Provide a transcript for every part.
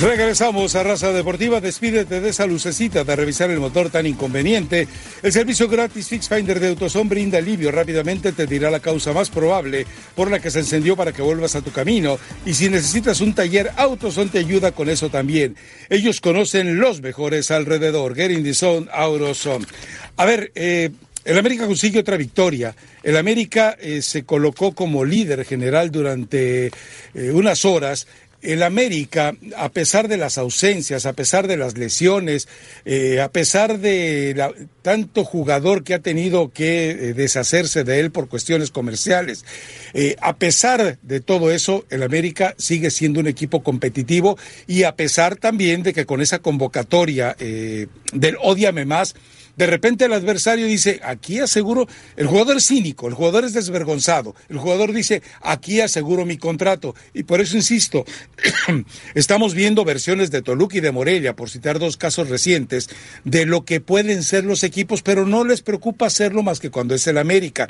Regresamos a Raza Deportiva. Despídete de esa lucecita de revisar el motor tan inconveniente. El servicio gratis Fix Finder de Autoson brinda alivio. Rápidamente te dirá la causa más probable por la que se encendió para que vuelvas a tu camino. Y si necesitas un taller, Autoson te ayuda con eso también. Ellos conocen los mejores alrededor. Getting the Zone, Autoson. A ver, eh, el América consigue otra victoria. El América eh, se colocó como líder general durante eh, unas horas el América, a pesar de las ausencias, a pesar de las lesiones, eh, a pesar de tanto jugador que ha tenido que eh, deshacerse de él por cuestiones comerciales, eh, a pesar de todo eso, el América sigue siendo un equipo competitivo y a pesar también de que con esa convocatoria del odiame más, de repente el adversario dice, aquí aseguro, el jugador es cínico, el jugador es desvergonzado, el jugador dice, aquí aseguro mi contrato. Y por eso insisto, estamos viendo versiones de Toluca y de Morelia, por citar dos casos recientes, de lo que pueden ser los equipos, pero no les preocupa hacerlo más que cuando es el América.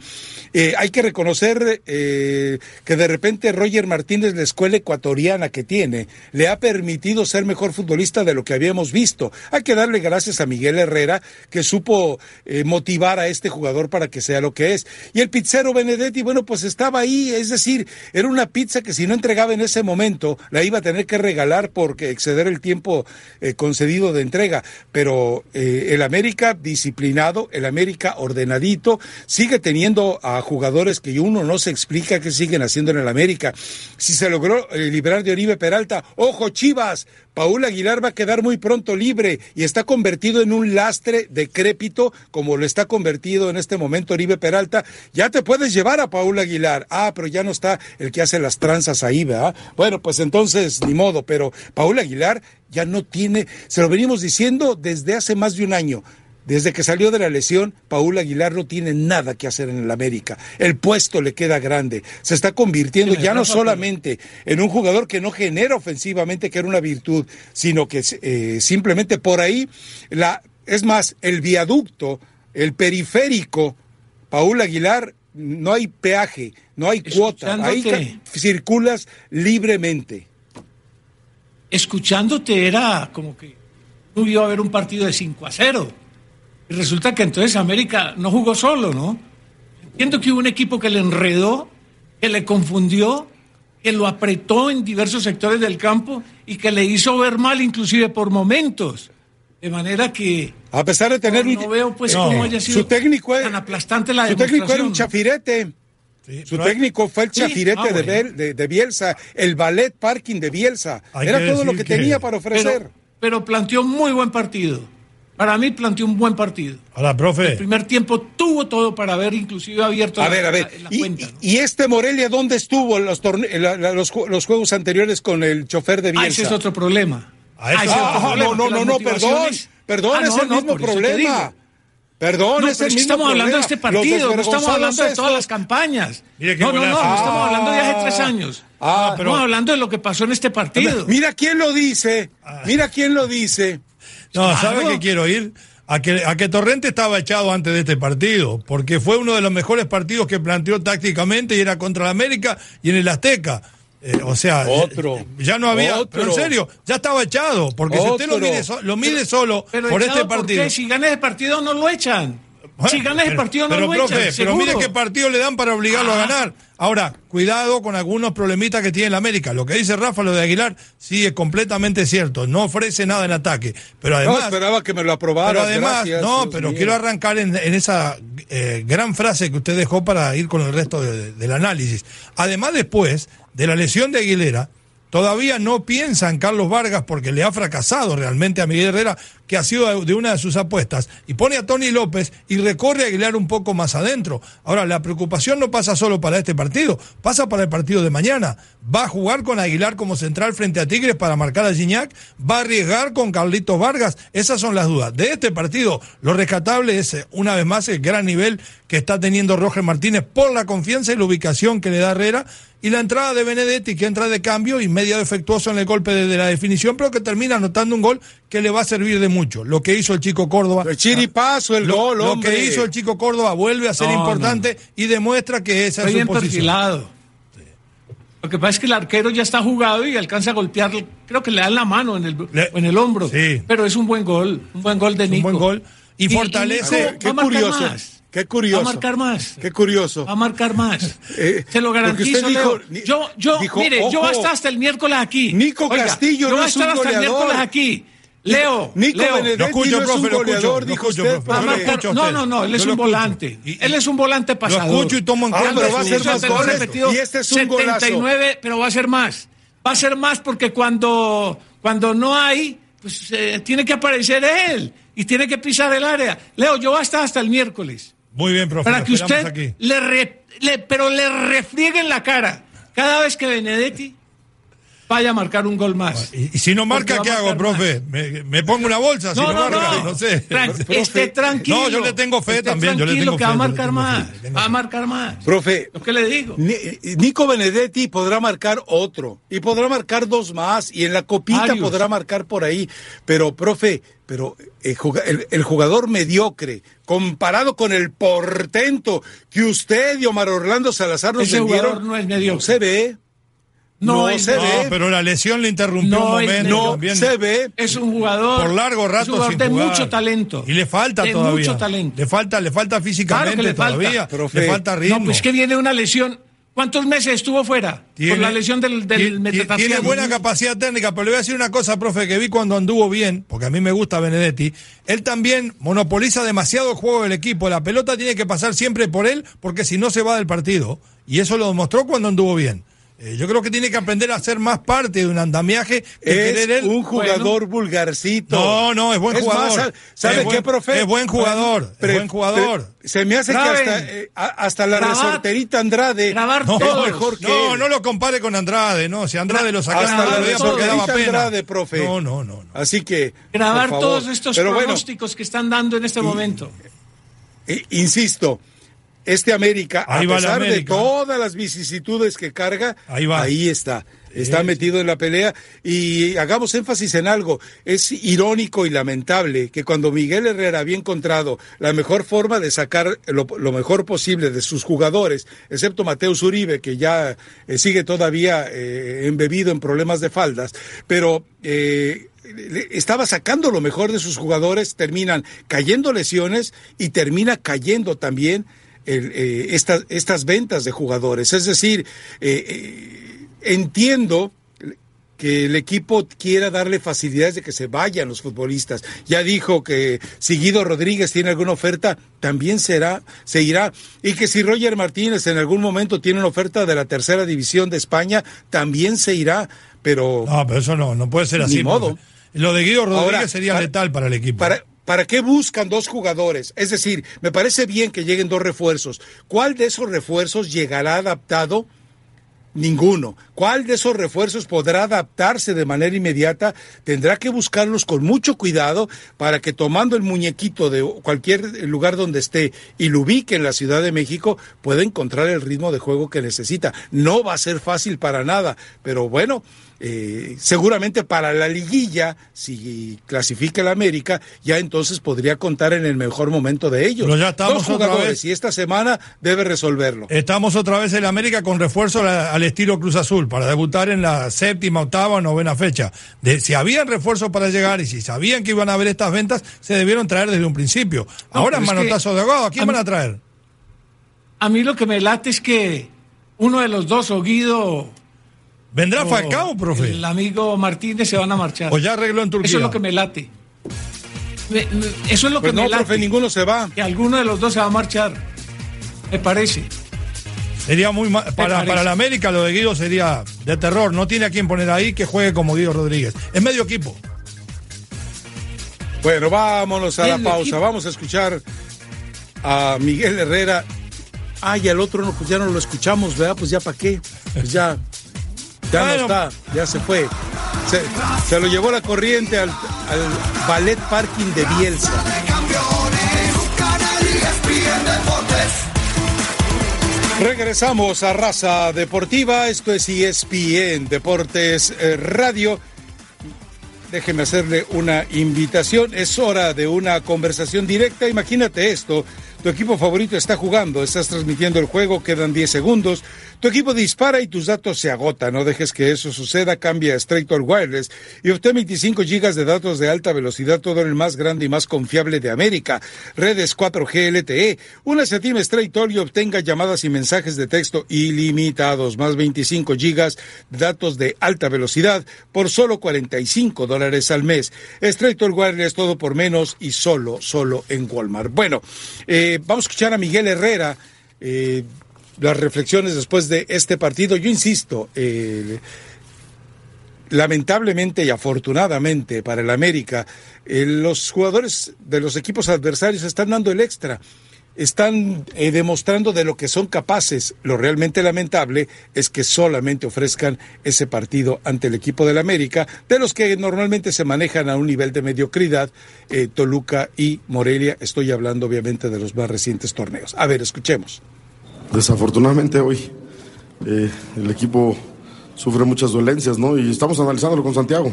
Eh, hay que reconocer eh, que de repente Roger Martínez, la escuela ecuatoriana que tiene, le ha permitido ser mejor futbolista de lo que habíamos visto. Hay que darle gracias a Miguel Herrera, que su eh, motivar a este jugador para que sea lo que es. Y el pizzero Benedetti, bueno, pues estaba ahí, es decir, era una pizza que si no entregaba en ese momento, la iba a tener que regalar porque exceder el tiempo eh, concedido de entrega. Pero eh, el América disciplinado, el América ordenadito, sigue teniendo a jugadores que uno no se explica qué siguen haciendo en el América. Si se logró liberar de Oribe Peralta, ojo Chivas, Paul Aguilar va a quedar muy pronto libre y está convertido en un lastre decrépito, como lo está convertido en este momento Oribe Peralta. Ya te puedes llevar a Paul Aguilar. Ah, pero ya no está el que hace las tranzas ahí, ¿verdad? Bueno, pues entonces, ni modo, pero Paul Aguilar ya no tiene, se lo venimos diciendo desde hace más de un año. Desde que salió de la lesión, Paul Aguilar no tiene nada que hacer en el América. El puesto le queda grande. Se está convirtiendo ya no solamente en un jugador que no genera ofensivamente, que era una virtud, sino que eh, simplemente por ahí, la, es más, el viaducto, el periférico, Paul Aguilar, no hay peaje, no hay cuota, ahí circulas libremente. Escuchándote era como que no iba a haber un partido de 5 a 0 y resulta que entonces América no jugó solo, ¿no? Entiendo que hubo un equipo que le enredó, que le confundió, que lo apretó en diversos sectores del campo y que le hizo ver mal inclusive por momentos. De manera que... A pesar de tener... No, veo pues cómo haya sido su técnico tan aplastante la Su técnico era un chafirete. su técnico fue el chafirete ah, de, Bielsa, el ballet parking de Bielsa. era todo lo que, tenía para ofrecer. pero planteó muy buen partido. Para mí planteó un buen partido. Hola, profe. El primer tiempo tuvo todo para haber inclusive abierto a ver, a ver. y, este Morelia dónde estuvo los, los, juegos anteriores con el chofer de Bielsa? Ah, ese es otro problema. Ah, ah no, no, no, no, perdón. Perdón, ah, es el mismo problema. Perdón, es el mismo estamos hablando de este partido, no estamos hablando de todas las campañas. no, no, no, estamos hablando de hace tres años. Ah, pero... Estamos hablando de lo que pasó en este partido. Mira quién lo dice, mira quién lo dice. No, ¿sabe qué quiero ir? A que, a que Torrente estaba echado antes de este partido, porque fue uno de los mejores partidos que planteó tácticamente y era contra la América y en el Azteca. Eh, o sea, otro, ya no había, pero en serio, ya estaba echado, porque si usted lo mide, lo mide solo por este partido. Si gana el partido no lo echan si ganas el partido no pero, lo profe, pero mire qué partido le dan para obligarlo a ah. ganar. Ahora, cuidado con algunos problemitas que tiene la América. Lo que dice Rafa, lo de Aguilar, sí es completamente cierto. No ofrece nada en ataque. Pero además. No, esperaba que me lo aprobara. Pero además, no, pero quiero arrancar en, esa eh, gran frase que usted dejó para ir con el resto del análisis. Además, después de la lesión de Aguilera, Todavía no piensa en Carlos Vargas porque le ha fracasado realmente a Miguel Herrera, que ha sido de una de sus apuestas, y pone a Tony López y recorre Aguilar un poco más adentro. Ahora, la preocupación no pasa solo para este partido, pasa para el partido de mañana. Va a jugar con Aguilar como central frente a Tigres para marcar a Gignac, va a arriesgar con Carlitos Vargas. Esas son las dudas. De este partido, lo rescatable es, eh, una vez más, el gran nivel que está teniendo Roger Martínez por la confianza y la ubicación que le da Herrera y la entrada de Benedetti que entra de cambio y medio defectuoso en el golpe de, la definición, pero que termina anotando un gol que le va a servir de mucho. Lo que hizo el chico Córdoba. El chiripazo, el gol, Lo que hizo el chico Córdoba vuelve a ser importante y demuestra que esa es su posición. Lo que pasa es que el arquero ya está jugado y alcanza a golpear, creo que le dan la mano en el, en el hombro. Sí. Pero es un buen gol, un buen gol de Nico. Un buen gol. Y, fortalece. Nico Qué va a marcar curioso. más. Qué curioso. Va a marcar más. Qué curioso. Va a marcar más. Eh, Se lo garantizo. usted dijo- Leo. yo, yo, dijo, mire, yo voy a ojo, estar hasta el miércoles aquí. Nico Castillo yo no voy a es un estar hasta el goleador. miércoles aquí. Leo, Nico Leo. Benedetti Lo escucho, no es un profe, lo escucho, goleador, lo dijo usted. lo escucho no, no, no, él es lo un volante. Y- y- él es un volante pasador. escucho y tomo en Ah, cuenta pero va a ser más lo goles, repetido y este es un golazo. 79, pero va a ser más. Va a ser más porque cuando, cuando no hay, pues eh, tiene que aparecer él y tiene que pisar el área. Leo, yo voy a estar hasta el miércoles Muy bien, profe. para lo que usted aquí. le, re- le- pero le refriegue en la cara cada vez que Benedetti vaya a marcar un gol más. Y, y si no marca, ¿qué hago, profe? ¿Me, me pongo una bolsa? si No, no, no, marca, no. no sé. Tran- Profe, esté tranquilo. No, yo le tengo fe Esté también, yo le tranquilo tengo que fe, va a marcar fe, más. tengo Va a fe. marcar más. Profe, Lo que le digo. Ni- Nico Benedetti podrá marcar otro y podrá marcar dos más y en la copita Varios. podrá marcar por ahí. Pero, profe, pero el, juga- el- jugador mediocre comparado con el portento que usted y Omar Orlando Salazar nos Ese jugador vendieron, no es mediocre. se ve, No, no es- se No, ve. pero la lesión le interrumpió No un es momento. no también. se ve. Es un jugador. por largo es rato un jugador sin de jugar. mucho talento. Y le falta de todavía. mucho talento. Le falta, le falta físicamente Claro que le falta. todavía. Profe. le falta ritmo. No, pues que viene una lesión. ¿Cuántos meses estuvo fuera? por la lesión del, del tiene- metatarsiano. Tiene buena capacidad técnica, pero le voy a decir una cosa, profe, que vi cuando anduvo bien, porque a mí me gusta Benedetti. Él también monopoliza demasiado el juego del equipo. La pelota tiene que pasar siempre por él, porque si no se va del partido. Y eso lo demostró cuando anduvo bien. Eh, yo creo que tiene que aprender a ser más parte de un andamiaje que querer Es él. un jugador vulgarcito. No, no, es buen jugador. más, ¿Sabe Es qué, profe? es buen jugador, es buen jugador. pre- se me hace Graben. que hasta, eh, hasta la Grabar. resorterita Andrade Grabar No, todos. mejor que no, él. no lo compare con Andrade, no. Si Andrade lo sacaba Hasta el la porque daba pena. Andrade, profe. No, no, no. no. Así que. Grabar por favor. todos estos Pero bueno, pronósticos que están dando en este momento. eh, insisto, este América, Ahí a pesar de todas las vicisitudes que carga, Ahí va. está. Está Sí, metido en la pelea y hagamos énfasis en algo. Es irónico y lamentable que cuando Miguel Herrera había encontrado la mejor forma de sacar lo, lo mejor posible de sus jugadores, excepto Mateus Uribe, que ya eh, sigue todavía eh, embebido en problemas de faldas, pero eh, estaba sacando lo mejor de sus jugadores, terminan cayendo lesiones y termina cayendo también eh, estas, estas ventas de jugadores. Es decir, eh, eh, entiendo que el equipo quiera darle facilidades de que se vayan los futbolistas. Ya dijo que si Guido Rodríguez tiene alguna oferta, también será, se irá. Y que si Roger Martínez en algún momento tiene una oferta de la tercera división de España, también se irá. Pero No, pero eso no, no puede ser así. Ni modo. Lo de Guido Rodríguez Ahora, sería para- letal para el equipo. ¿Para, ¿Para qué buscan dos jugadores? Es decir, me parece bien que lleguen dos refuerzos. ¿Cuál de esos refuerzos llegará adaptado? Ninguno. ¿Cuál de esos refuerzos podrá adaptarse de manera inmediata? Tendrá que buscarlos con mucho cuidado para que tomando el muñequito de cualquier lugar donde esté y lo ubique en la Ciudad de México, pueda encontrar el ritmo de juego que necesita. No va a ser fácil para nada, pero bueno, eh, seguramente para la liguilla, si clasifica el América, ya entonces podría contar en el mejor momento de ellos. Pero ya estamos Dos otra vez. y esta semana debe resolverlo. Estamos otra vez en América con refuerzo al estilo Cruz Azul para debutar en la séptima, octava o novena fecha. De, si habían refuerzos para llegar y si sabían que iban a haber estas ventas, se debieron traer desde un principio. Ahora manotazo de ahogado, ¿a quién a van a traer? A mí lo que me late es que uno de los dos, o Guido ¿Vendrá Falcao, profe? el amigo Martínez, se van a marchar. ¿O ya arregló en Turquía? Eso es lo que me late. Me- me- eso es lo Pues que no, me late. profe, ninguno se va. Que alguno de los dos se va a marchar. Me parece. Sería muy ma- para, para la América lo de Guido sería de terror. No tiene a quien poner ahí que juegue como Guido Rodríguez. Es medio equipo. Bueno, vámonos a la pausa. equipo. Vamos a escuchar a Miguel Herrera. Ah, y al otro no, pues ya no lo escuchamos, ¿verdad? Pues ya para qué. Pues ya, ya Bueno. no está, ya se fue. Se, se lo llevó la corriente al, al ballet parking de Bielsa. Regresamos a Raza Deportiva, esto es ESPN Deportes eh, Radio. Déjeme hacerle una invitación, es hora de una conversación directa. Imagínate esto, Tu equipo favorito está jugando, estás transmitiendo el juego, quedan 10 segundos. Tu equipo dispara y tus datos se agotan. No dejes que eso suceda. Cambia a Straight All Wireless y obtén 25 gigas de datos de alta velocidad, todo en el más grande y más confiable de América. Redes 4G LTE. Únase a Team Straight All y obtenga llamadas y mensajes de texto ilimitados, más 25 gigas de datos de alta velocidad por solo 45 dólares al mes. Straight All Wireless, todo por menos y solo, solo en Walmart. Bueno, eh, vamos a escuchar a Miguel Herrera. Eh, las reflexiones después de este partido. Yo insisto, eh, lamentablemente y afortunadamente para el América, eh, los jugadores de los equipos adversarios están dando el extra. Están eh, demostrando de lo que son capaces. Lo realmente lamentable es que solamente ofrezcan ese partido ante el equipo del América, de los que normalmente se manejan a un nivel de mediocridad, Toluca y Morelia. Estoy hablando obviamente de los más recientes torneos. A ver, escuchemos. Desafortunadamente hoy eh, el equipo sufre muchas dolencias, ¿no? Y estamos analizándolo con Santiago.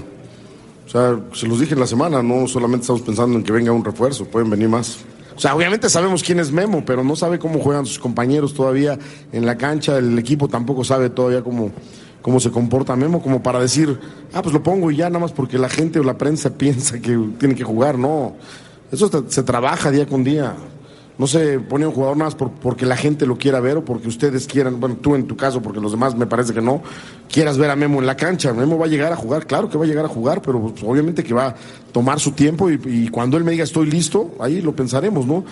O sea, se los dije en la semana, no solamente estamos pensando en que venga un refuerzo, pueden venir más. O sea, obviamente sabemos quién es Memo, pero no sabe cómo juegan sus compañeros todavía en la cancha, el equipo tampoco sabe todavía cómo, cómo se comporta Memo, como para decir, ah, pues lo pongo y ya nada más porque la gente o la prensa piensa que tiene que jugar, no. Eso se trabaja día con día no se pone un jugador más porque la gente lo quiera ver o porque ustedes quieran, bueno, tú en tu caso, porque los demás me parece que no, quieras ver a Memo en la cancha. Memo va a llegar a jugar, claro que va a llegar a jugar, pero pues, obviamente que va a tomar su tiempo y, cuando él me diga estoy listo, ahí lo pensaremos, ¿no?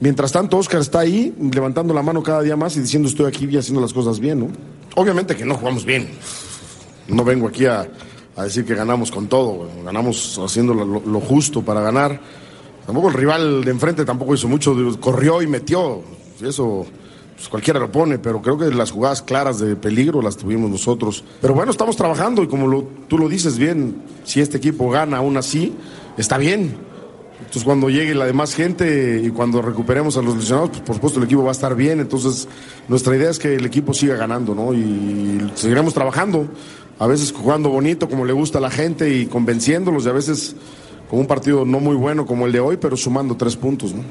Mientras tanto, Oscar está ahí levantando la mano cada día más y diciendo estoy aquí y haciendo las cosas bien, ¿no? Obviamente que no jugamos bien. No vengo aquí a, decir que ganamos con todo, ganamos haciendo lo justo para ganar Tampoco el rival de enfrente tampoco hizo mucho, corrió y metió. Eso pues cualquiera lo pone, pero creo que las jugadas claras de peligro las tuvimos nosotros. Pero bueno, estamos trabajando y como tú lo dices bien, si este equipo gana aún así, está bien. Entonces cuando llegue la demás gente y cuando recuperemos a los lesionados, pues por supuesto el equipo va a estar bien. Entonces nuestra idea es que el equipo siga ganando, ¿no? Y seguiremos trabajando, a veces jugando bonito como le gusta a la gente y convenciéndolos y a veces con un partido no muy bueno como el de hoy, pero sumando tres puntos. ¿no?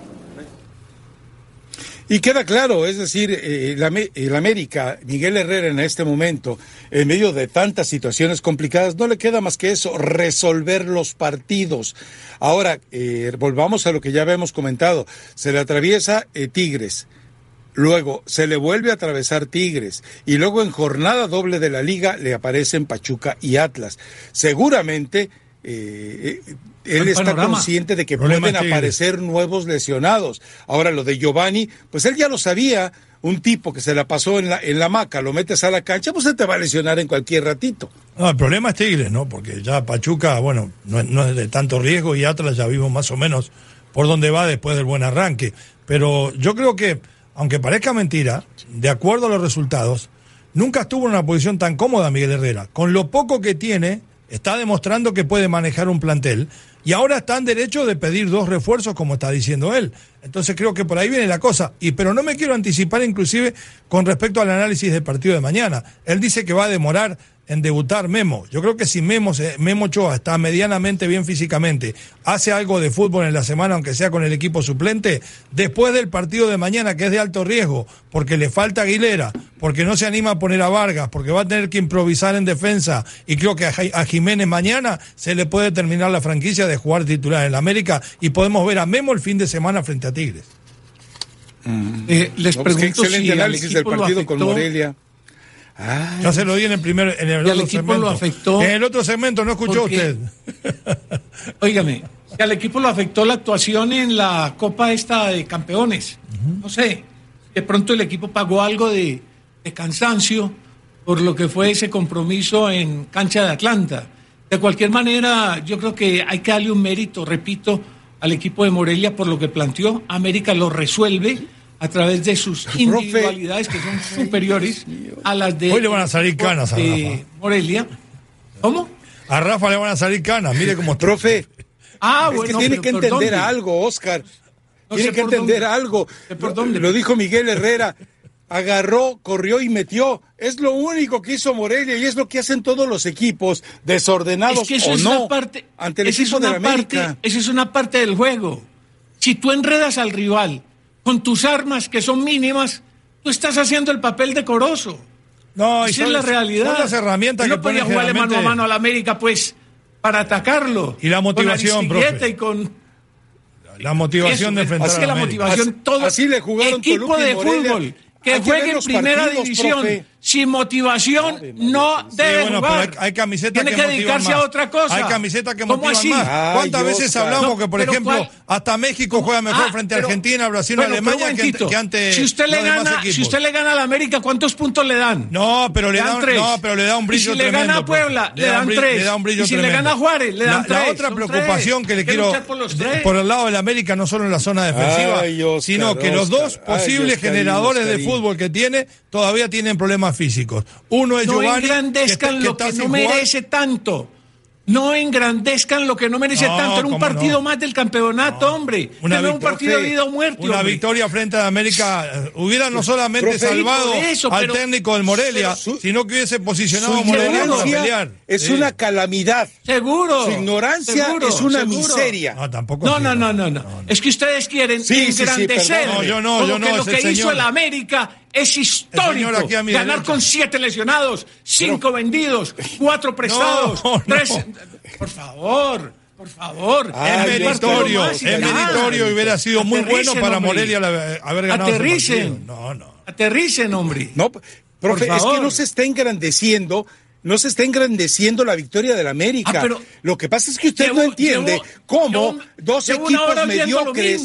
Y queda claro, es decir, eh, el, América, Miguel Herrera en este momento, en medio de tantas situaciones complicadas, no le queda más que eso, resolver los partidos. Ahora, eh, volvamos a lo que ya habíamos comentado, se le atraviesa eh, Tigres. Luego se le vuelve a atravesar Tigres y luego en jornada doble de la liga le aparecen Pachuca y Atlas. Seguramente él está consciente de que pueden aparecer nuevos lesionados. Ahora, lo de Giovanni, pues él ya lo sabía. Un tipo que se la pasó en la, en la maca, lo metes a la cancha, pues se te va a lesionar en cualquier ratito. No, el problema es Tigres, ¿no? Porque ya Pachuca, bueno, no, no es de tanto riesgo y Atlas ya vimos más o menos por dónde va después del buen arranque. Pero yo creo que, aunque parezca mentira, de acuerdo a los resultados, nunca estuvo en una posición tan cómoda Miguel Herrera. Con lo poco que tiene, está demostrando que puede manejar un plantel y ahora está en derecho de pedir dos refuerzos como está diciendo él. Entonces creo que por ahí viene la cosa. Y pero no me quiero anticipar inclusive con respecto al análisis del partido de mañana. Él dice que va a demorar en debutar Memo. Yo creo que si Memo, Memo Ochoa está medianamente bien físicamente, hace algo de fútbol en la semana, aunque sea con el equipo suplente, después del partido de mañana, que es de alto riesgo, porque le falta Aguilera, porque no se anima a poner a Vargas, porque va a tener que improvisar en defensa, y creo que a Jiménez mañana se le puede terminar la franquicia de jugar titular en la América y podemos ver a Memo el fin de semana frente a Tigres. Eh, les pues pregunto si análisis del partido con Morelia. Ya se lo di en el primer en el otro equipo segmento. lo afectó. En el otro segmento no escuchó usted. Óigame, al equipo lo afectó la actuación en la Copa esta de Campeones. No sé, de pronto el equipo pagó algo de, de cansancio por lo que fue ese compromiso en cancha de Atlanta. De cualquier manera, yo creo que hay que darle un mérito, repito, al equipo de Morelia por lo que planteó. América lo resuelve a través de sus individualidades que son superiores a las de Hoy le van a salir canas a Rafa. Morelia. ¿Cómo? A Rafa le van a salir canas, mire cómo profe. Ah, es bueno, que tiene que entender algo, Oscar. tiene que entender algo. ¿Por dónde? Lo dijo Miguel Herrera. Agarró, corrió y metió. Es lo único que hizo Morelia y es lo que hacen todos los equipos, desordenados es o no, parte, ante el equipo de América. esa es una parte del juego. Si tú enredas al rival con tus armas que son mínimas, tú estás haciendo el papel decoroso. No, y Esa es son- la realidad. son las herramientas Y que no podía jugarle mano a mano a la América, pues, para atacarlo. Y la motivación, con profe. y con La motivación Eso, de enfrentar así a que la motivación, Así- todo así le jugaron equipo Toluca y de Morelia. fútbol que juegue en primera partidos, división profe. Sin motivación no debe bueno, jugar. pero hay- hay camisetas Tiene que que, motivan dedicarse más. a otra cosa. Hay camisetas que ¿Cómo motivan así? más. Ay, ¿Cuántas veces hablamos No, que, por ejemplo, ¿cuál? hasta México juega mejor Ah, frente a Argentina, Brasil, un Alemania que, momentito. que ante si usted le gana, si usted le gana a la América, ¿cuántos puntos le dan? No, pero le Le da, dan tres. no, pero le da un Y brillo si le tremendo. gana a. Puebla, le da dan tres. Le da un brillo Y si le gana a Juárez, le dan la, la tres. otra Son preocupación tres. que le quiero por tres. el lado de la América, no solo en la zona defensiva, sino que los dos posibles generadores de fútbol que tiene todavía tienen problemas físicos. Uno es no Giovanni, que está- engrandezcan que lo que no jugar. merece tanto. No engrandezcan lo que no merece No, tanto. Era un partido no. más del campeonato, hombre. Una Era un victoria- partido de vida o muerte. Una hombre. victoria frente a América eh, hubiera no solamente Profe, salvado eso, al pero- técnico del Morelia, su- sino que hubiese posicionado a Morelia para pelear. es Sí. una calamidad. Seguro. Su ignorancia seguro, es una seguro. miseria. No, tampoco No, no, no, no, no. Es que ustedes quieren Sí, sí, sí, engrandecer. perdón. No, yo no, como yo no, que lo que hizo el América es histórico. Ganar con siete lesionados, cinco vendidos, cuatro prestados, no. tres. Por favor, por favor. Ay, Es meritorio, es meritorio y hubiera sido muy bueno para hombre. Morelia haber ganado Aterricen. No, no. Aterricen, hombre. No, profe, es que no se está engrandeciendo. No se está engrandeciendo la victoria del América. Ah, pero- lo que pasa es que usted Llevo- no entiende llevo- cómo llevo- dos equipos mediocres.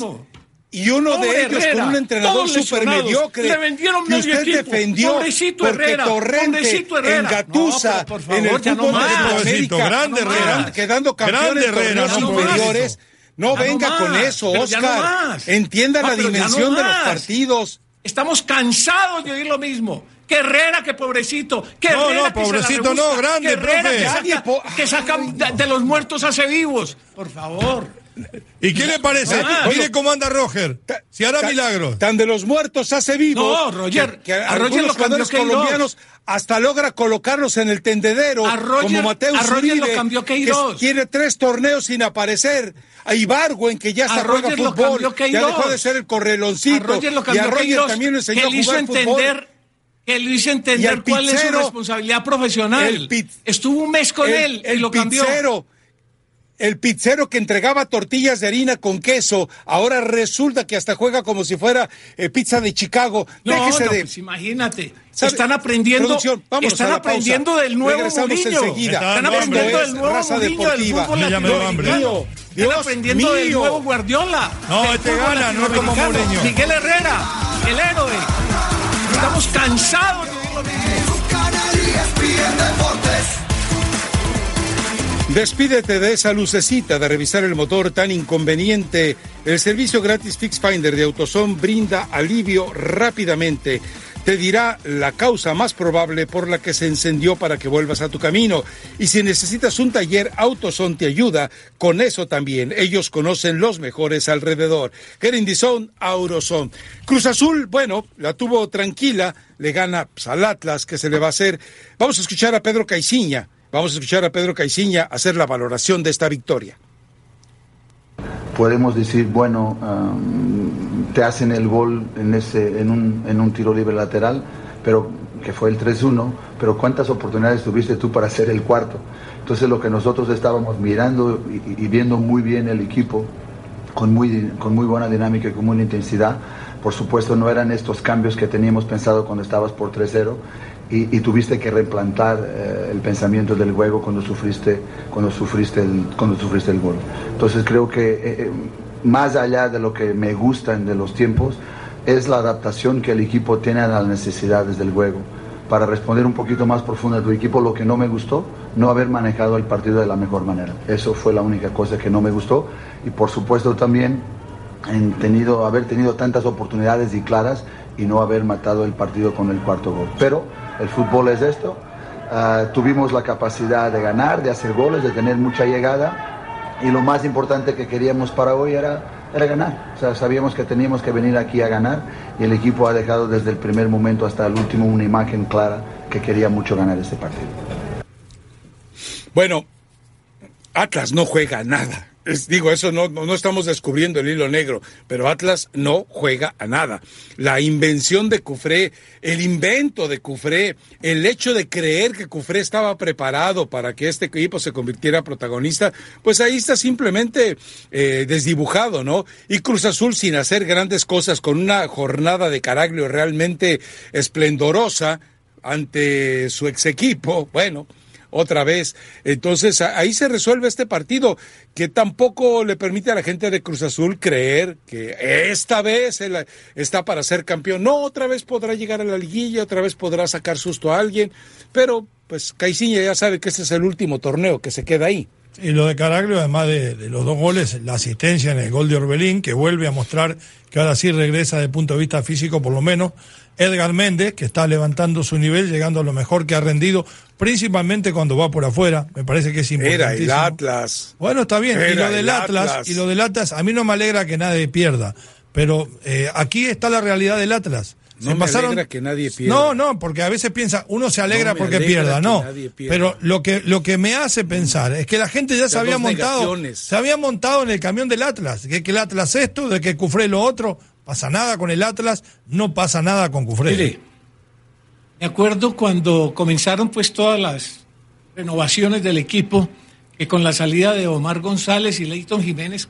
Y uno Pobre de ellos Herrera, con un entrenador súper mediocre Le vendieron que usted equipo. defendió Pobrecito porque Herrera, Torrente pobrecito Herrera. engatusa No, favor, en el no fútbol más. de Pobrecito, América, grande quedando- Herrera. quedando campeón en Herrera, torneos no superiores. pobrecito. No Ya no venga con eso, no Oscar. más. Entienda la no dimensión de los partidos. Estamos cansados de oír lo mismo. Que Herrera, que pobrecito. Que No, Herrera no, que se la pobrecito no, grande, que Herrera profe. Que saca, que saca de, de los muertos hace vivos. Por favor. ¿Y qué le parece? Ah, Mire cómo anda Roger. Si hará ta- milagros. Tan de los muertos hace vivos. No, Roger, Que, que a Roger lo cambió jugadores colombianos hasta logra colocarlos en el tendedero. A Roger- como Mateo a Roger lo cambió que tiene tres torneos sin aparecer. A Ibargüen, que ya A hasta juega Roger lo fútbol. cambió Ya dejó de ser el A correloncito. Roger lo y a cambió Roger Queiroz, también le enseñó que a le hizo jugar fútbol. entender que le hizo entender cuál es su responsabilidad profesional. el piz- Estuvo un mes con él y lo cambió. pizzero, el pizzero que entregaba tortillas de harina con queso, ahora resulta que hasta juega como si fuera eh, pizza de Chicago. No, Déjese no, de. pues imagínate. ¿Sabe? Están aprendiendo, están a la pausa. aprendiendo del nuevo Regresamos Mourinho. enseguida. Están aprendiendo es del nuevo Raza Mourinho del Deportiva. Ya me dio latinoamericano. hambre. Están Dios aprendiendo del nuevo Guardiola. No, este gana, no es como. Mourinho. Miguel Herrera, el héroe. Estamos cansados de Despídete de esa lucecita de revisar el motor tan inconveniente. El servicio gratis Fix Finder de AutoZone brinda alivio rápidamente. Te dirá la causa más probable por la que se encendió para que vuelvas a tu camino. Y si necesitas un taller, AutoZone te ayuda con eso también. Ellos conocen los mejores alrededor. Get in the zone, AutoZone. Cruz Azul, bueno, la tuvo tranquila, le gana pues, al Atlas, que se le va a hacer. Vamos a escuchar a Pedro Caiciña. Vamos a escuchar a Pedro Caiciña hacer la valoración de esta victoria. podemos decir, bueno, te hacen el gol en, ese, en, un, en un tiro libre lateral, pero que fue el 3-1, pero ¿cuántas oportunidades tuviste tú para hacer el cuarto? Entonces lo que nosotros estábamos mirando y, viendo muy bien el equipo, con muy, con muy buena dinámica y con buena intensidad, por supuesto no eran estos cambios que teníamos pensado cuando estabas por 3-0 y, y tuviste que replantar eh, el pensamiento del juego cuando sufriste, cuando, sufriste el, cuando sufriste el gol. Entonces creo que eh, eh, más allá de lo que me gustan de los tiempos, es la adaptación que el equipo tiene a las necesidades del juego. Para responder un poquito más profundo a tu equipo, lo que no me gustó, no haber manejado el partido de la mejor manera. Eso fue la única cosa que no me gustó. Y por supuesto también en tenido, haber tenido tantas oportunidades y claras y no haber matado el partido con el cuarto gol. Pero el fútbol es esto. Ah, tuvimos la capacidad de ganar, de hacer goles, de tener mucha llegada y lo más importante que queríamos para hoy era, era ganar. O sea, sabíamos que teníamos que venir aquí a ganar y el equipo ha dejado desde el primer momento hasta el último una imagen clara que quería mucho ganar este partido. Bueno, Atlas no juega nada. Digo, eso no, no estamos descubriendo el hilo negro, pero Atlas no juega a nada. La invención de Cufré, el invento de Cufré, el hecho de creer que Cufré estaba preparado para que este equipo se convirtiera protagonista, pues ahí está simplemente eh, desdibujado, ¿no? Y Cruz Azul sin hacer grandes cosas, con una jornada de Caraglio realmente esplendorosa ante su ex equipo, bueno otra vez. Entonces ahí se resuelve este partido que tampoco le permite a la gente de Cruz Azul creer que esta vez está para ser campeón. No, otra vez podrá llegar a la liguilla, otra vez podrá sacar susto a alguien, pero pues Caiciña ya sabe que este es el último torneo que se queda ahí. Y lo de Caraglio, además de, de, los dos goles, la asistencia en el gol de Orbelín, que vuelve a mostrar que ahora sí regresa desde el punto de vista físico, por lo menos. Edgar Méndez, que está levantando su nivel, llegando a lo mejor que ha rendido, principalmente cuando va por afuera. Me parece que es importante. Era el Atlas. Bueno, está bien. y lo del Atlas, y lo del Atlas, a mí no me alegra que nadie pierda. Pero eh, aquí está la realidad del Atlas. No me alegra que nadie pierda. No, no, porque a veces piensa, uno se alegra porque pierda, no. Pero lo que lo que me hace pensar es que la gente ya se había montado, se había montado en el camión del Atlas, que, que el Atlas esto, de que Cufré lo otro, pasa nada con el Atlas, no pasa nada con Cufré. Mire, me acuerdo cuando comenzaron pues todas las renovaciones del equipo, que con la salida de Omar González y Leighton Jiménez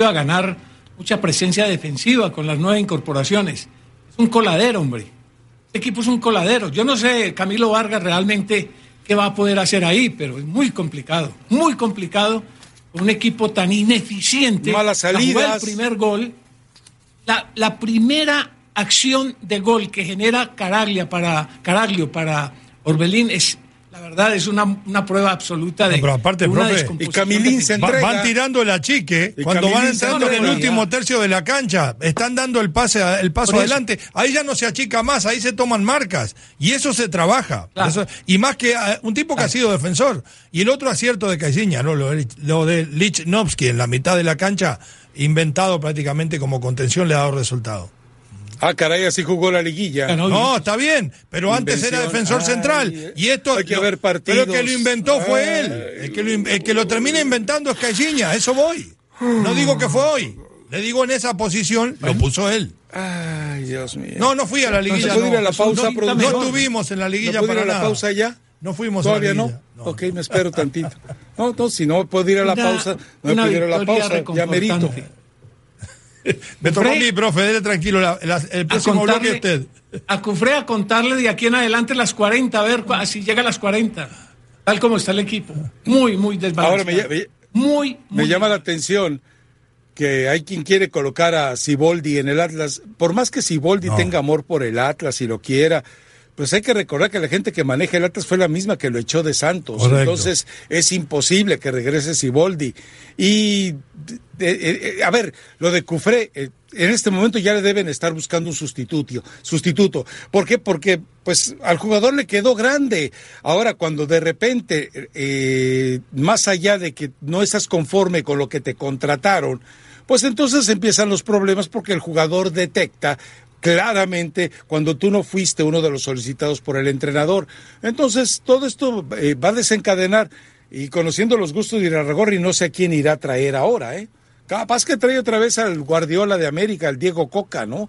iba a ganar mucha presencia defensiva con las nuevas incorporaciones es un coladero, hombre. Este equipo es un coladero. Yo no sé, Camilo Vargas, realmente qué va a poder hacer ahí, pero es muy complicado, muy complicado. Un equipo tan ineficiente. Malas salidas. el primer gol. La, la, primera acción de gol que genera Caraglia para, Caraglio para Orbelín es la verdad es una, una prueba absoluta de. pero aparte, una profe, y Camilín se entrega. Van tirando el achique cuando van entrando en el último tercio de la cancha. Están dando el pase, el paso adelante. Ahí ya no se achica más, ahí se toman marcas. Y eso se trabaja. Claro. Eso, y más que uh, un tipo que Claro. ha sido defensor. Y el otro acierto de Caiciña, ¿no? Lo, de- lo de Lichnowsky en la mitad de la cancha, inventado prácticamente como contención, le ha dado resultado. Ah, caray, así jugó la liguilla. Ganó No, está bien, pero antes era defensor Ay, central. eh. Y esto. Hay que lo- ver Pero el que lo inventó fue Ay. él. El que, lo, in- el que lo termina inventando es Caixinha, eso voy. No digo que fue hoy. Le digo en esa posición, lo puso él. Ay, Dios mío. No, no fui a la liguilla. ¿Se puede ir a la no, pausa, no, no estuvimos en la liguilla ¿No puedo ir para a la nada. pausa ya? No fuimos ¿Todavía a la no? liguilla. Ok, me espero tantito. No, no, si no puedo ir a la Una- pausa, no una puedo ir a la pausa, ya merito. Me tocó a Fre- mí, profe, dele tranquilo. la- la- el A próximo bloque contarle, usted. a Cufré a contarle de aquí en adelante las 40, a ver si llega a las 40. Tal como está el equipo. Muy, muy desbalanceado. Ahora me me- muy, Me muy llama la atención que hay quien quiere colocar a Siboldi en el Atlas. Por más que Siboldi No. tenga amor por el Atlas y lo quiera, pues hay que recordar que la gente que maneja el Atlas fue la misma que lo echó de Santos. Correcto. Entonces es imposible que regrese Siboldi. Y, de- eh, a ver, lo de Cufré, eh, en este momento ya le deben estar buscando un sustituto. sustituto. ¿Por qué? Porque pues al jugador le quedó grande. Ahora, cuando de repente, eh, más allá de que no estás conforme con lo que te contrataron, pues entonces empiezan los problemas porque el jugador detecta claramente cuando tú no fuiste uno de los solicitados por el entrenador. Entonces, todo esto eh, va a desencadenar y conociendo los gustos de Irarragorri, no sé a quién irá a traer ahora, ¿eh? Capaz que trae otra vez al Guardiola de América, al Diego Coca, ¿no?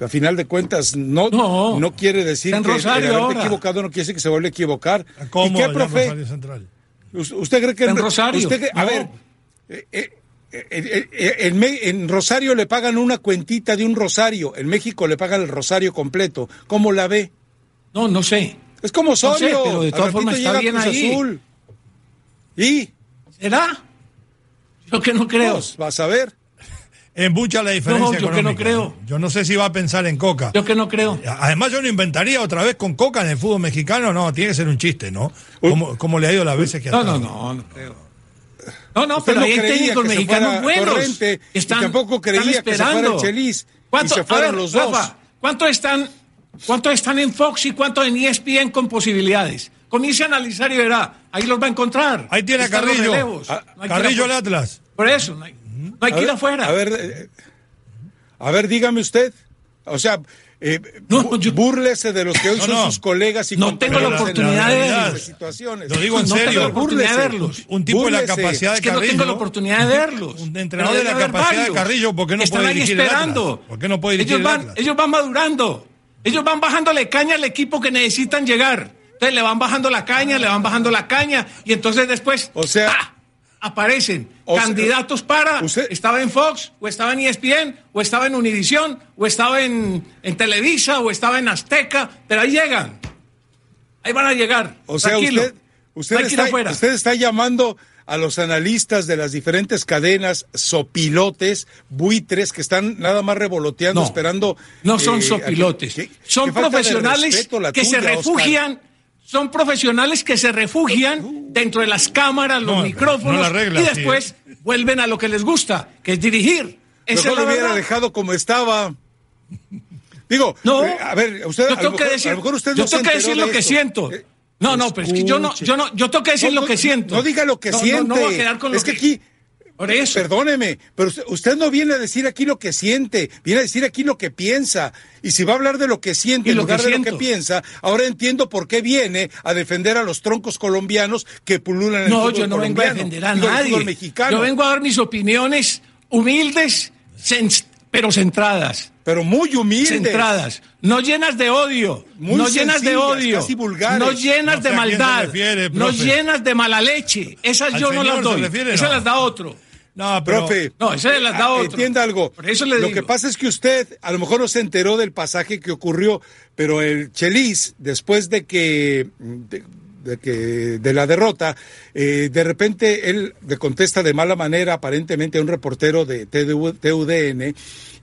A final de cuentas, no, No. no, quiere decir que el Rosario haberte ahora. equivocado no quiere decir que se vuelve a equivocar. ¿Cómo, ¿Y qué, profe? Rosario Central? ¿Us- ¿Usted cree que En Rosario. usted cree- a No. ver, eh, eh, eh, eh, eh, en, Rosario le pagan una cuentita de un rosario, en México le pagan el rosario completo. ¿Cómo la ve? No, no sé. Es como sé, Osorio. pero de todas formas está llega bien ahí. Azul. Y ¿Será? Yo que no creo. pues, vas a ver. En mucha la diferencia No, yo que no creo. Yo no sé si va a pensar en Coca. Yo que no creo. Además, yo no inventaría otra vez con Coca en el fútbol mexicano. No, tiene que ser un chiste, ¿no? Como, como le ha ido las veces que ha No, no, no, no creo. No, no, Usted pero no hay técnicos mexicanos buenos. Torrente, y están, tampoco creía están que se fuera Chelis, y ¿Cuánto- se los dos. Rafa, ¿cuántos están, ¿Cuántos están en Fox y cuántos en ESPN con posibilidades? Comience a analizar y verá. Ahí los va a encontrar. Ahí tiene a Están Carrillo. No Carrillo el. Atlas. Por eso, no hay, no hay que ir afuera. A ver, eh, a ver, dígame usted. O sea, eh, burlese de los que hoy son sus colegas y no tengo la oportunidad de verlos. Situaciones. Lo digo en serio. Tengo la oportunidad de verlos. Un tipo de la capacidad de Carrillo. no tengo la oportunidad de verlos. Un entrenador de la capacidad de Carrillo, ¿por qué no puede dirigir esperando. ¿Por qué no puede dirigir ellos van, ellos van madurando. Ellos van bajándole caña al equipo que necesitan llegar. Entonces le van bajando la caña, le van bajando la caña y entonces después o sea, ¡ah! Aparecen candidatos para estaba en Fox o estaba en ESPN o estaba en Univisión o estaba en, en, Televisa o estaba en Azteca, pero ahí llegan. Ahí van a llegar. O sea, usted, usted, está, usted está llamando a los analistas de las diferentes cadenas, sopilotes, buitres que están nada más revoloteando, esperando. No son eh, sopilotes, son profesionales que se refugian son profesionales que se refugian dentro de las cámaras, los micrófonos y después vuelven a lo que les gusta, que es dirigir. Eso lo hubiera dejado como estaba. Digo, no, eh, a ver, usted, yo tengo que decir, yo tengo que decir lo que siento. Eh, no, no, pero es que yo no, yo no, yo tengo que decir lo que siento. No diga lo que siente. No, voy a quedar con lo es que aquí por eso. Perdóneme, pero usted, no viene a decir aquí lo que siente, viene a decir aquí lo que piensa. Y si va a hablar de lo que siente en lugar de lo que piensa, ahora entiendo por qué viene a defender a los troncos colombianos que pululan en el No, yo no vengo a defender a nadie. Mexicano. Yo vengo a dar mis opiniones humildes, pero centradas. Pero muy humildes. Centradas, no llenas de odio, no llenas de odio, no llenas de maldad, no llenas de mala leche. Esas yo no las doy, esas las da otro. No, profe. No, le da otro. Entienda algo. eso le Lo que pasa es que usted a lo mejor no se enteró del pasaje que ocurrió, pero el Chelis, después de que. De, que, de la derrota, eh, de repente él le contesta de mala manera aparentemente a un reportero de TUDN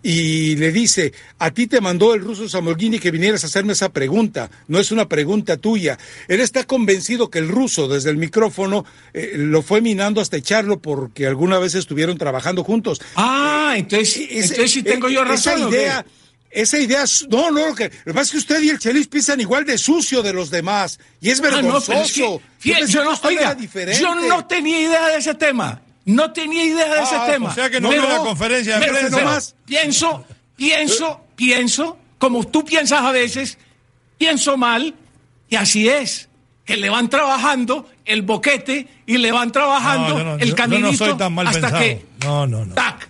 y le dice, a ti te mandó el ruso Samolgini que vinieras a hacerme esa pregunta, no es una pregunta tuya. Él está convencido que el ruso desde el micrófono eh, lo fue minando hasta echarlo porque alguna vez estuvieron trabajando juntos. Ah, entonces, entonces sí tengo yo razón. Esa idea, esa idea, no, no, lo que, lo que pasa es que usted y el Chelis piensan igual de sucio de los demás y es vergonzoso. yo, no, oiga, yo no tenía idea de ese tema. No tenía idea de ese ah, tema. O sea que no vio la conferencia de prensa. pienso, pienso, pienso, como tú piensas a veces, pienso mal, y así es. Que le van trabajando el boquete y le van trabajando el caminito no soy tan mal hasta pensado. que. No, no, no. ¡Tac!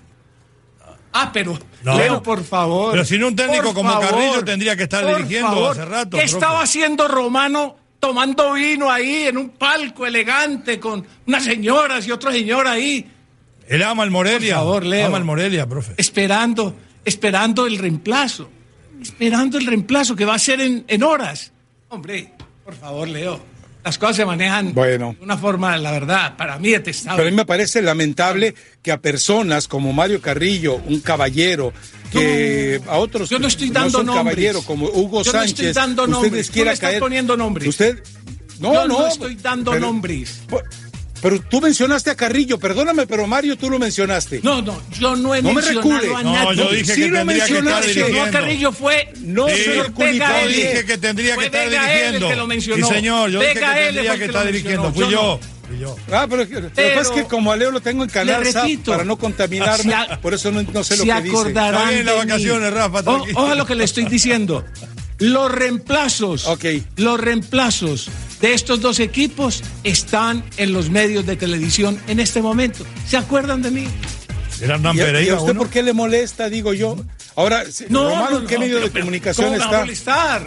Ah, pero Leo, por favor. Pero si no un técnico como Carrillo tendría que estar dirigiendo hace rato. ¿Qué estaba haciendo Romano tomando vino ahí en un palco elegante con unas señoras y otro señor ahí. Él ama al Morelia. Por favor, Leo. Ama al Morelia, profe. Esperando, esperando el reemplazo. Esperando el reemplazo que va a ser en, en horas. Hombre, por favor, Leo las cosas se manejan de una forma, la verdad, para mí detestable. Pero a mí me parece lamentable que a personas como Mario Carrillo, un caballero, que a otros yo no estoy dando no nombres. caballero como Hugo yo Sánchez, no estoy dando nombres. quiera Tú caer, poniendo nombres. Usted no, yo no, no estoy dando nombres. Pero tú mencionaste a Carrillo, perdóname, pero Mario tú lo mencionaste. No, no, yo no he no mencionado me a nadie. No, yo dije sí que lo tendría que estar. No, Carrillo fue... No, sí, señor Yo dije que tendría que estar dirigiendo. Que lo mencionó. Sí, señor, yo dije que tendría que estar dirigiendo. Fui yo. Yo. Ah, pero, pero, pero es que como a Leo lo tengo en canal para no contaminarme, por eso no, no sé lo que dice. Está bien las vacaciones, Rafa. ojalá lo que le estoy diciendo. Los reemplazos, okay. los reemplazos de estos dos equipos están en los medios de televisión en este momento. ¿Se acuerdan de mí? Era Hernán Pereira. ¿Y a usted por qué le molesta, digo yo? Ahora, no, Romano, ¿en qué medio de comunicación ¿cómo está? molestar?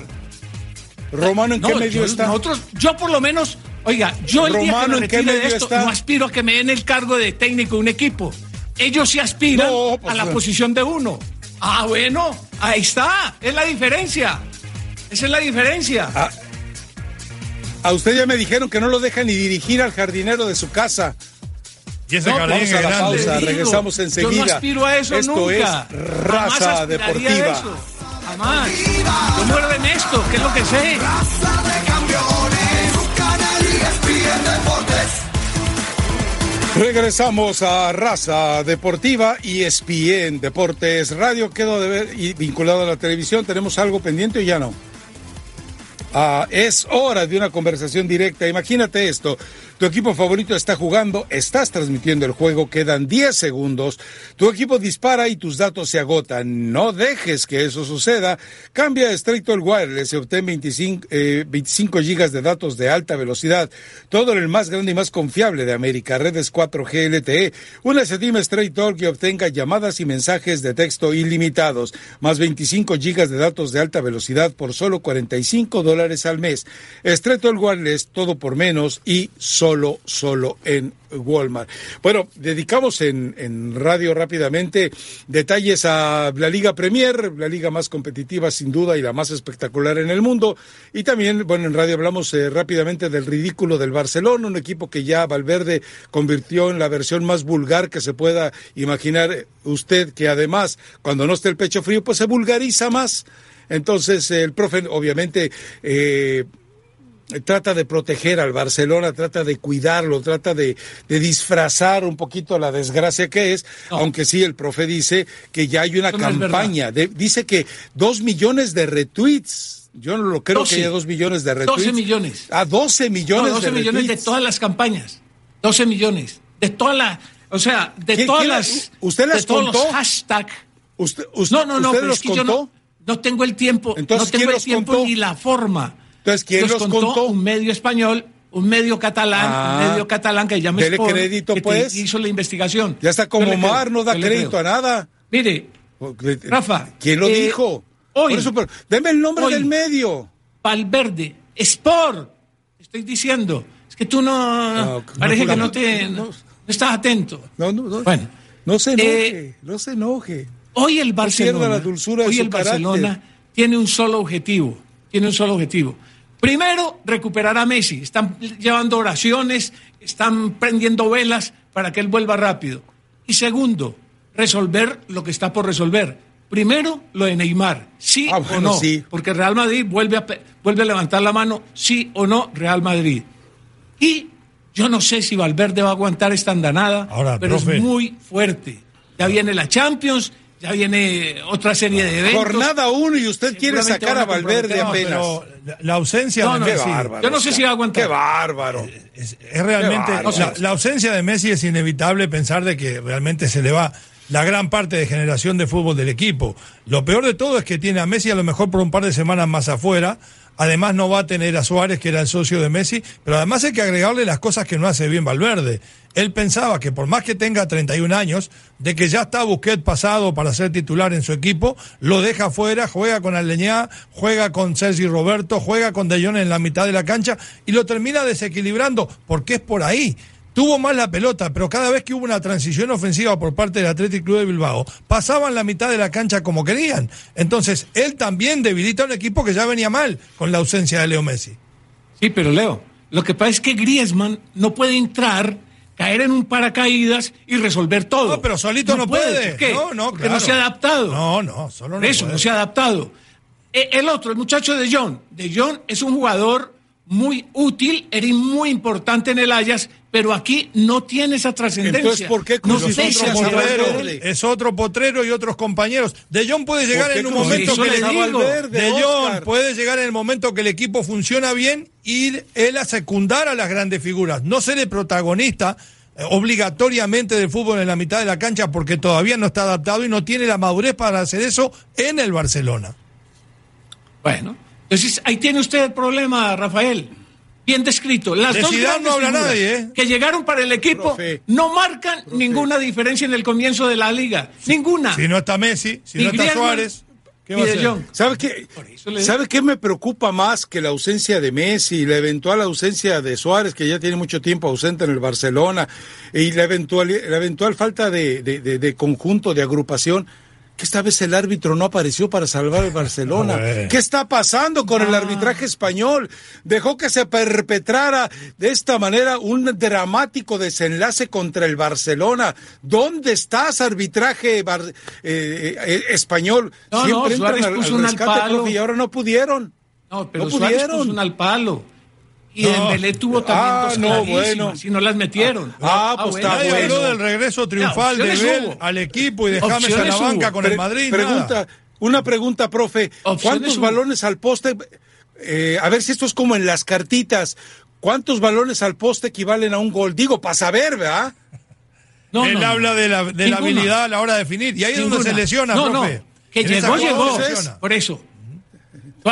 Romano, ¿en qué medio está? Nosotros, yo por lo menos, oiga, yo el día que me retire de esto, está? no aspiro a que me den el cargo de técnico de un equipo. Ellos sí aspiran pues, a la posición de uno. Ah, bueno, ahí está, es la diferencia. Esa es la diferencia. Ah, a usted ya me dijeron que no lo deja ni dirigir al jardinero de su casa. Y ese no, jardín es a la pausa, regresamos enseguida. Yo no aspiro a eso Esto nunca. es raza deportiva. Eso. Jamás. Yo muero en esto, que es lo que sé. Raza de campeones, canal Regresamos a Raza Deportiva y ESPN Deportes Radio. Quedo de ver y vinculado a la televisión. ¿Tenemos algo pendiente o ya no? Ah, es hora de una conversación directa. Imagínate esto. Tu equipo favorito está jugando, estás transmitiendo el juego, quedan 10 segundos, tu equipo dispara y tus datos se agotan. No dejes que eso suceda. Cambia a Straight Wireless y obtén 25, 25 gigas de datos de alta velocidad. Todo en el más grande y más confiable de América, redes 4G LTE. Una Team Straight Talk y obtenga llamadas y mensajes de texto ilimitados, más 25 gigas de datos de alta velocidad por solo 45 dólares al mes. Straight Talk Wireless, todo por menos y solo, solo en Walmart. Bueno, dedicamos en, radio rápidamente detalles a la Liga Premier, la liga más competitiva sin duda y la más espectacular en el mundo. Y también, bueno, en radio hablamos eh, rápidamente del ridículo del Barcelona, un equipo que ya Valverde convirtió en la versión más vulgar que se pueda imaginar usted, que además, cuando no esté el pecho frío, pues se vulgariza más. Entonces, el profe, obviamente, eh, trata de proteger al Barcelona, trata de cuidarlo, trata de, de disfrazar un poquito la desgracia que es, aunque sí el profe dice que ya hay una campaña, dice que dos millones de retweets. Yo no lo creo que haya dos millones de retweets. 12 millones. Ah, 12 millones. 12 millones de todas las campañas. 12 millones. De todas las, o sea, de todas las. ¿Usted las de todos contó? Los. ¿Usted, usted, no, no, no, ¿usted pero es que yo contó? no, no tengo el tiempo. Entonces, no tengo ¿quién el tiempo contó? ni la forma. Entonces, ¿quién los, contó? contó? Un medio español, un medio catalán, Ah, un medio catalán que llama Sport, crédito, que pues. hizo la investigación. Ya está como Omar, no da crédito a nada. Mire, Rafa, ¿Quién lo eh, dijo? hoy- Por eso, pero, deme el nombre hoy- del medio. Valverde, Sport, estoy diciendo. Es que tú no, No, parece no, que no, no te, no. no estás atento. No, no, no. Bueno, no se enoje, eh, no se enoje. Hoy el Barcelona, la dulzura de hoy el Barcelona tiene un solo objetivo, tiene un solo objetivo. Primero, recuperar a Messi. Están llevando oraciones, están prendiendo velas para que él vuelva rápido. Y segundo, resolver lo que está por resolver. Primero, lo de Neymar, sí Ah, o no, sí. porque Real Madrid vuelve a, vuelve a levantar la mano, sí o no, Real Madrid. Y yo no sé si Valverde va a aguantar esta andanada, Ahora, pero profe. es muy fuerte. Ya viene la Champions, ya viene otra serie de eventos. Jornada uno y usted quiere sacar a Valverde apenas. La, ausencia No, de no, Qué Messi bárbaro. Yo no sé si va a aguantar. Qué bárbaro. es, es realmente Qué bárbaro. la, la ausencia de Messi es inevitable pensar de que realmente se le va la gran parte de generación de fútbol del equipo. Lo peor de todo es que tiene a Messi a lo mejor por un par de semanas más afuera. Además no va a tener a Suárez, que era el socio de Messi, pero además hay que agregarle las cosas que no hace bien Valverde. Él pensaba que por más que tenga 31 años, de que ya está Busquets pasado para ser titular en su equipo, lo deja afuera, juega con Aleñá, juega con Sergi Roberto, juega con De Jong en la mitad de la cancha y lo termina desequilibrando, porque es por ahí. Tuvo más la pelota, pero cada vez que hubo una transición ofensiva por parte del Athletic Club de Bilbao, pasaban la mitad de la cancha como querían. Entonces, él también debilita a un equipo que ya venía mal con la ausencia de Leo Messi. Sí, pero Leo, lo que pasa es que Griezmann no puede entrar, caer en un paracaídas y resolver todo. No, pero solito no puede. ¿Por qué? No, no, Porque claro. no se ha adaptado. No, no, solo no eso, puede. no se ha adaptado. Eh, El otro, el muchacho de John. De John es un jugador muy útil, era muy importante en el Ajax, pero aquí no tiene esa trascendencia. Entonces, ¿por qué no otros hacia potrero? Es otro potrero y otros compañeros. De Jong puede llegar ¿Por qué en un momento que le. Valverde, De Jong Oscar? puede llegar en el momento que el equipo funciona bien y él a secundar a las grandes figuras, no ser el protagonista eh, obligatoriamente del fútbol en la mitad de la cancha porque todavía no está adaptado y no tiene la madurez para hacer eso en el Barcelona. Bueno, entonces ahí tiene usted el problema, Rafael. Bien descrito. Las De dos Zidane grandes no habla figuras nadie, ¿eh? que llegaron para el equipo Profe. no marcan ninguna diferencia en el comienzo de la liga. Ninguna. Si no está Messi, si Ni no está Griezmann, Suárez, ¿qué va a hacer? Jong. ¿Sabe qué? Le- ¿Sabe qué me preocupa más que la ausencia de Messi, la eventual ausencia de Suárez, que ya tiene mucho tiempo ausente en el Barcelona, y la eventual, la eventual falta de, de- de- de conjunto, de agrupación? Que esta vez el árbitro no apareció para salvar al Barcelona. ¿Qué está pasando con el arbitraje español? Dejó que se perpetrara de esta manera un dramático desenlace contra el Barcelona. ¿Dónde estás, arbitraje bar- eh, eh, español? No, no, Suárez puso un al palo. profe, y ahora no pudieron. No, pero No Suárez pudieron. puso un al palo. Y No. Dembélé tuvo también Ah, dos no, bueno. y no las metieron. Ah, pues está bueno. habló del regreso triunfal de Bel al equipo y de James a la banca hubo. con el Madrid. Pregunta, nada. una pregunta, profe. Opciones ¿Cuántos hubo. balones al poste? Eh, a ver si esto es como en las cartitas. ¿Cuántos balones al poste equivalen a un gol? Digo, para saber, ¿verdad? No, Él habla de la, de la habilidad a la hora de definir. Y ahí es donde se lesiona, no, profe. No, que llegó, llegó. Por eso.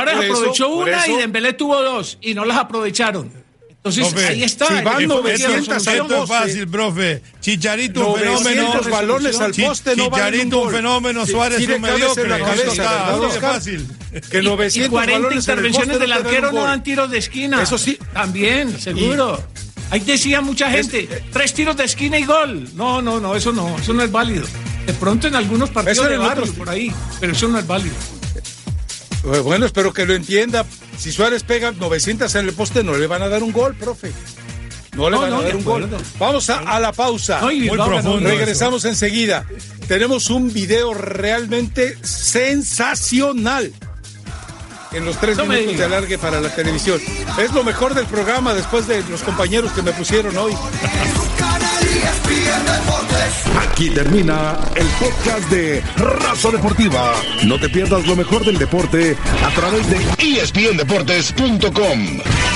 Suárez aprovechó una y Dembélé tuvo dos y no las aprovecharon. Entonces, ahí está. Si van 900 al poste. fácil, profe. Chicharito un fenómeno. balones al poste no Chicharito un fenómeno, Suárez un mediocre. La cabeza, es fácil. Que 900 y 40 intervenciones del arquero no dan tiros de esquina. Eso sí. También, seguro. Ahí decía mucha gente, tres tiros de esquina y gol. No, no, no, eso no, eso no es válido. De pronto en algunos partidos de barrio por ahí, pero eso no es válido. Bueno, espero que lo entienda. Si Suárez pega 900 en el poste, no le van a dar un gol, profe. No le van a dar un gol. Vamos a, la pausa. Muy profundo. Regresamos enseguida. Tenemos un video realmente sensacional en los tres minutos de alargue para la televisión. Es lo mejor del programa después de los compañeros que me pusieron hoy. Aquí termina el podcast de Razo Deportiva. No te pierdas lo mejor del deporte a través de espndeportes.com.